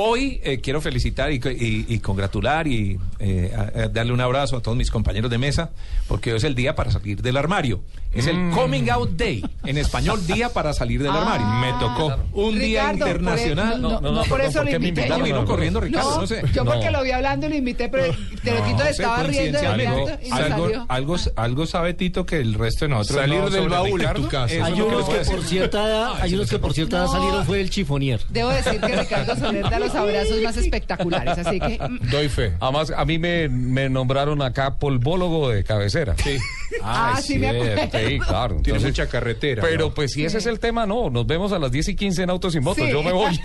Hoy eh, quiero felicitar y, y- y congratular y eh, a- a darle un abrazo a todos mis compañeros de mesa, porque hoy es el día para salir del armario. Es el Coming Out Day, en español, día para salir del armario. Me tocó un día Ricardo, por internacional. eso- no, no, no, por eso lo invité. No, vino corriendo Ricardo, no, No, sé. yo porque No. lo vi hablando y lo invité, pero te lo quito, sé, estaba riendo de y algo, salió. algo, algo sabe Tito que el resto de nosotros Salir no del sobre baúl en Ricardo. tu casa. Eso Hay es lo que unos le que por cierta edad, hay unos que por cierta edad salieron fue el chifonier. Debo decir que Ricardo Soler da los abrazos más espectaculares, así que mm, Doy fe. Además, a mí me, me nombraron acá polvólogo de cabecera. Sí. Ah, sí, me acuerdo. Sí, claro. Tiene Entonces, mucha carretera. pero ¿no? pues si ese es el tema, no. Nos vemos a las 10 y 15 en Autos y Motos. Sí. Yo me voy.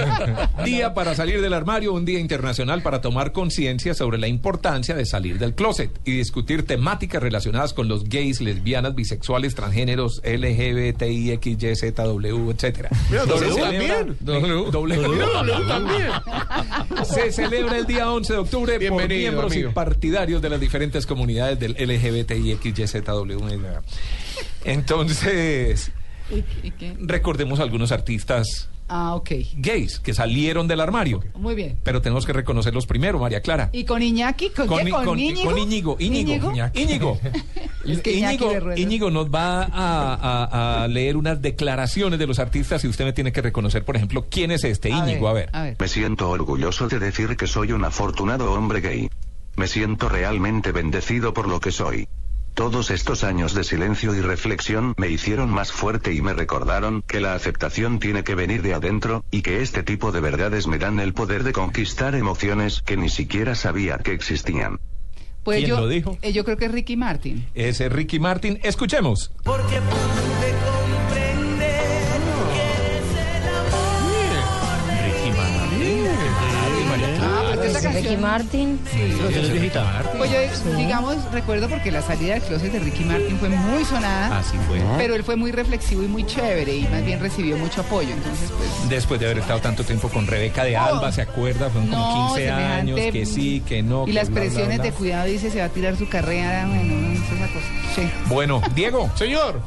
Día para salir del armario, un día internacional para tomar conciencia sobre la importancia de salir del closet y discutir temáticas relacionadas con los gays, lesbianas, bisexuales, transgéneros, LGBTI, XY, ZW, etcétera. Mira, W también. W. W también. Se celebra el día 11 de octubre por Bienvenido, miembros amigo. y partidarios de las diferentes comunidades del LGBTI, XY, ZW. Entonces, ¿y- y qué? recordemos algunos artistas Ah, ok. gays que salieron del armario. Muy bien. Pero tenemos que reconocerlos primero, María Clara. ¿Y con Iñaki? ¿Con, Con, qué? ¿Con, con- Íñigo? con Íñigo, Íñigo, Íñigo. Es que Íñigo. Íñigo nos va a, a- a leer unas declaraciones de los artistas y usted me tiene que reconocer, por ejemplo, quién es este Íñigo. A ver. A ver. Me siento orgulloso de decir que soy un afortunado hombre gay. Me siento realmente bendecido por lo que soy. Todos estos años de silencio y reflexión me hicieron más fuerte y me recordaron que la aceptación tiene que venir de adentro, y que este tipo de verdades me dan el poder de conquistar emociones que ni siquiera sabía que existían. Pues ¿Quién yo, lo dijo? eh, yo creo que es Ricky Martin. Ese es Ricky Martin. Escuchemos. Porque pude Ah, canción... Ricky Martin. Pues yo, digamos, recuerdo porque la salida del closet de Ricky Martin fue muy sonada. Así fue. Pero él fue muy reflexivo y muy chévere y más bien recibió mucho apoyo. Entonces, pues. Después de haber estado tanto tiempo con Rebeca de Alba, ¿se acuerda? Fueron como No, 15 años, que sí, que no. Y que las bla, bla, presiones bla. de cuidado, dice, se va a tirar su carrera. Bueno, no esa cosa. Sí. Bueno, Diego, Señor.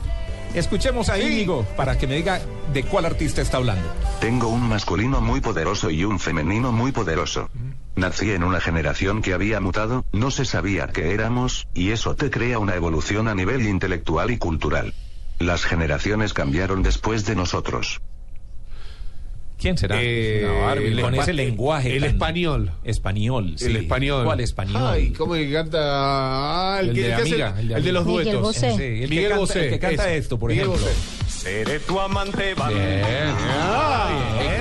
escuchemos a Íñigo para que me diga de cuál artista está hablando. Tengo un masculino muy poderoso y un femenino muy poderoso. Nací en una generación que había mutado, no se sabía qué éramos, y eso te crea una evolución a nivel intelectual y cultural. Las generaciones cambiaron después de nosotros. ¿Quién será? Eh, No, Arby, el con ese lenguaje. el tan- español. Español, sí. El español. ¿Cuál español? Ay, ¿cómo que canta? Ah, el, El que, de el que hace- Amiga, el de el de los. Miguel duetos. Bosé. Sí, el, que Miguel canta, Bosé, el que canta esto, por Miguel ejemplo. Bosé. Seré tu amante Bien. Ah,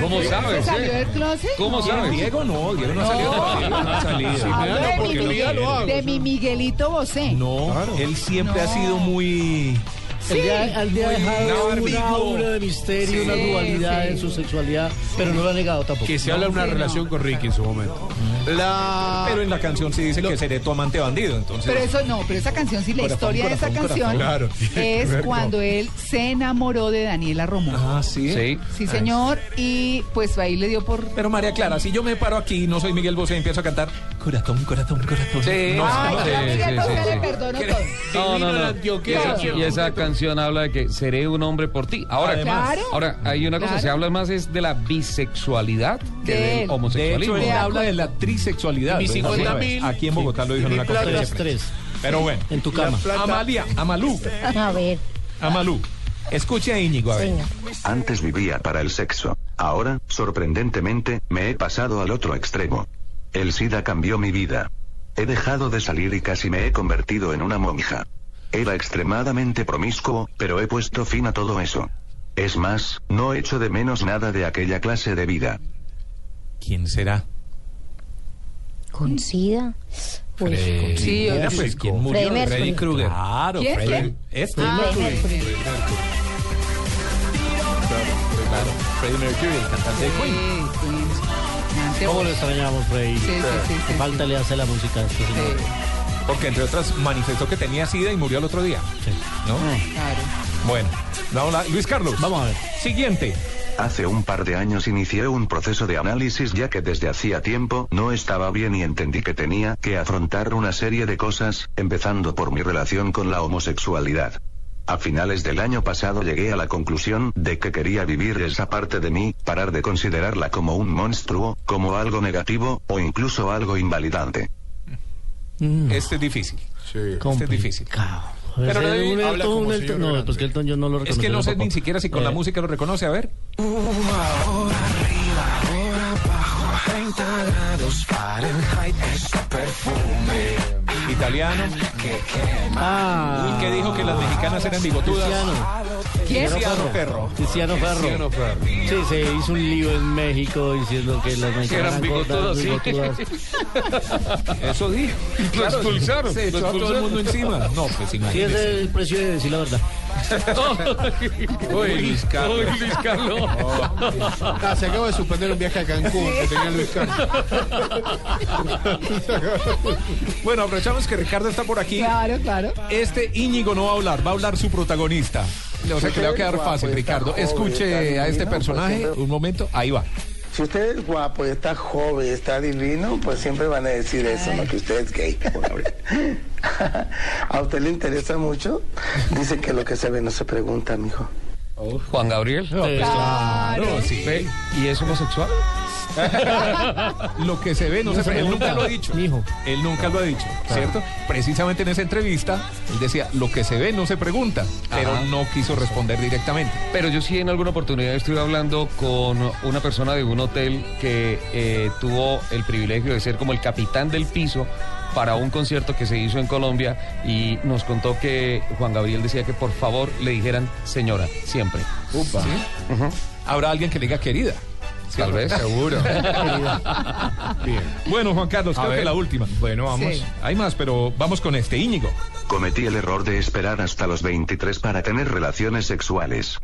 ¿Cómo ¿Se sabes? salió eh? del closet? ¿Cómo No. sabes? Diego no, Diego no ha salido todavía, no ha salido. Si me dan la de, mi oportunidad, lo hago. de mi Miguelito Bosé. No, él siempre ha sido muy... El día, el día ha dejado una aura de misterio, una Sí, dualidad sí. en su sexualidad, pero no lo ha negado tampoco. Que se habla de una sí, no. relación con Ricky en su momento. La... Pero en la canción sí dice que seré tu amante bandido, entonces... Pero eso no, pero esa canción, sí, la Corazón, historia de esa corazón, canción corazón. Claro. es Claro. cuando él se enamoró de Daniela Romo. Ah, sí. Sí. Sí, señor, y pues ahí le dio por... Pero María Clara, si yo me paro aquí, no soy Miguel Bosé y empiezo a cantar corazón, corazón, corazón. Sí. No, Ay, no, sí, Miguel sí, Bosé sí, le sí. perdono ¿Qué- todo. No, no. Y esa canción habla de que seré un hombre por ti. Ahora, Además. Claro. ahora hay una cosa, Claro. se habla más es de la bisexualidad que De del él. De hecho, homosexualismo. él habla de la trisexualidad. Y lo dijo 50 una vez. mil. Aquí en Bogotá lo dijo en una conferencia. Tres, de tres, prensa. Pero bueno. en tu cama. plata- Amalia, Amalú, A ver, Amalú. Escuche a Íñigo, a ver. Antes vivía para el sexo. Ahora, sorprendentemente, me he pasado al otro extremo. El SIDA cambió mi vida. He dejado de salir y casi me he convertido en una monja. Era extremadamente promiscuo, pero he puesto fin a todo eso. Es más, no echo de menos nada de aquella clase de vida. ¿Quién será? ¿Con SIDA? Uy, Sí, Mira, oye. pues, ¿quién murió? Freddy. Freddy Krueger. Claro, ¿Quién? Freddy. ¿Quién? Este. Ah, Freddie Mercury. Claro, Freddie Mercury, el cantante de Queen. Sí, ¿Cómo lo extrañamos, Rey? Sí, sí, sí, sí, Falta le hace la música. a este señor. Sí, Porque entre otras manifestó que tenía sida y murió el otro día. ¿No? claro. Bueno, vamos a- Luis Carlos. Vamos a ver. Siguiente. Hace un par de años inicié un proceso de análisis ya que desde hacía tiempo no estaba bien y entendí que tenía que afrontar una serie de cosas, empezando por mi relación con la homosexualidad. A finales del año pasado llegué a la conclusión de que quería vivir esa parte de mí, parar de considerarla como un monstruo, como algo negativo, o incluso algo invalidante. Este es difícil. Sí. Este es difícil. Pero Pero no, no, un habla Elton, como un señor Elton, no, pues que Elton yo no lo Es reconozco. que no sé ni siquiera si con la Eh, música lo reconoce. A ver. Italiano. Ah, Y que dijo que las mexicanas eran bigotudas. Cristiano. ¿Quién? Cristiano Ferro. Cristiano Ferro. Cristiano Ferro. Sí, se hizo un lío en México diciendo que las mexicanas eran bigotudas, sí. bigotudas. Eso dijo. Lo expulsaron, Se lo echó a todo el expulsaron. mundo encima. No, pues Sí, ese imagínese. es el precio de decir la verdad. Uy, Luis Carlos. Uy, Luis Carlos. Ah, se acaba de suspender un viaje a Cancún que tenía Luis Carlos. Bueno, aprovechamos que Ricardo está por aquí. Claro, claro. Este Íñigo no va a hablar, va a hablar su protagonista. O sea que le va a quedar fácil, Ricardo. Escuche a este personaje un momento. Ahí va. Si usted es guapo y está joven y está divino, pues siempre van a decir eso, ¿no? Que usted es gay. ¿A usted le interesa mucho? Dice que lo que se ve no se pregunta, mijo. Juan Gabriel. Claro, sí. Ve, ¿Y es homosexual? Lo que se ve no se Él nunca lo ha dicho. Mijo. Él nunca lo ha dicho, ¿cierto? Precisamente en esa entrevista, él decía, lo que se ve no se pregunta, pero Ajá. no quiso responder directamente. Pero yo sí en alguna oportunidad estuve hablando con una persona de un hotel que eh, tuvo el privilegio de ser como el capitán del piso para un concierto que se hizo en Colombia y nos contó que Juan Gabriel decía que por favor le dijeran señora, siempre. ¿Sí? Habrá alguien que le diga querida. Tal vez. Seguro. Bien. Bueno, Juan Carlos, A creo que la última. Bueno, vamos. Sí. Hay más, pero vamos con este Íñigo. Cometí el error de esperar hasta los 23 para tener relaciones sexuales.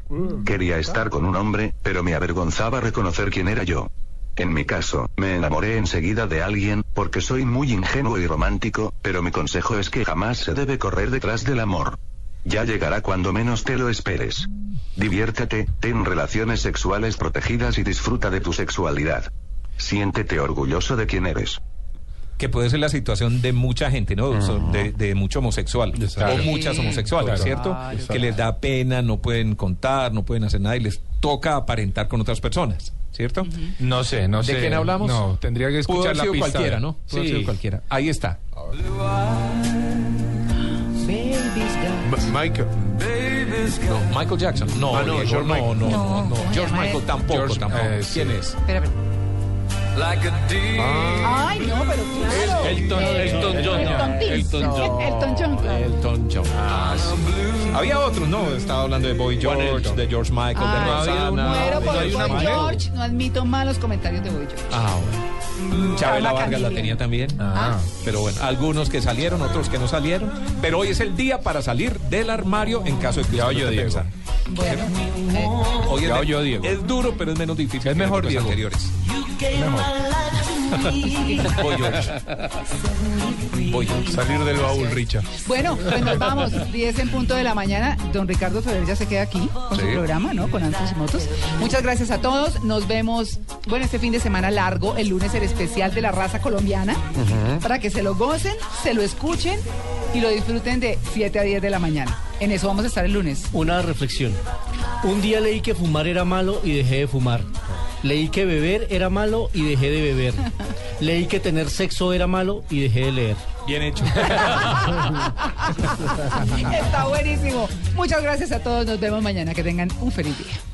Quería estar con un hombre, pero me avergonzaba reconocer quién era yo. En mi caso, me enamoré enseguida de alguien, porque soy muy ingenuo y romántico, pero mi consejo es que jamás se debe correr detrás del amor. Ya llegará cuando menos te lo esperes. Diviértete, ten relaciones sexuales protegidas y disfruta de tu sexualidad. Siéntete orgulloso de quién eres. Que puede ser la situación de mucha gente, ¿no? So- De, de mucho homosexual. Exacto. O muchas homosexuales, Claro. ¿cierto? Que les da pena, no pueden contar, no pueden hacer nada y les toca aparentar con otras personas, ¿cierto? No sé, no ¿De sé. quién hablamos? No, tendría que escuchar la pista. cualquiera, ¿no? Pudo Sí. sido cualquiera. Ahí está. Michael. No, Michael Jackson. No, Ah, no, Diego, George no, Michael. no, no, No, no. ¿cómo se George Michael tampoco, George, tampoco. eh, sí. ¿Quién es? Espera, espera. Ay, no, pero claro. Elton, Elton John. Elton John. Elton John. claro. Elton John. Ah, sí. Había otros, ¿no? Estaba hablando de Boy George, de George Michael, de Rosanna. no Boy. George. No admito malos comentarios de Boy George. Ah, bueno. Chabela Vargas la tenía también. Ah. Pero bueno, algunos que salieron, otros que no salieron. Pero hoy es el día para salir del armario en caso de que Ya usted esté Diego. Bueno, Hoy es, Ya de- oyó, Diego. es duro, pero es menos difícil. Es que mejor, los Diego. anteriores. George. Boy George. Salir del baúl, Richa. bueno, pues nos vamos. 10 en punto de la mañana. Don Ricardo Ferrer ya se queda aquí con su Sí. programa, ¿no? Con Antos y Motos. Muchas gracias a todos. Nos vemos, bueno, este fin de semana largo. El lunes el especial de la raza colombiana. Para que se lo gocen, se lo escuchen y lo disfruten de 7 a 10 de la mañana. En eso vamos a estar el lunes. Una reflexión. Un día leí que fumar era malo y dejé de fumar. Leí que beber era malo y dejé de beber. Leí que tener sexo era malo y dejé de leer. Bien hecho. Está buenísimo. Muchas gracias a todos. Nos vemos mañana. Que tengan un feliz día.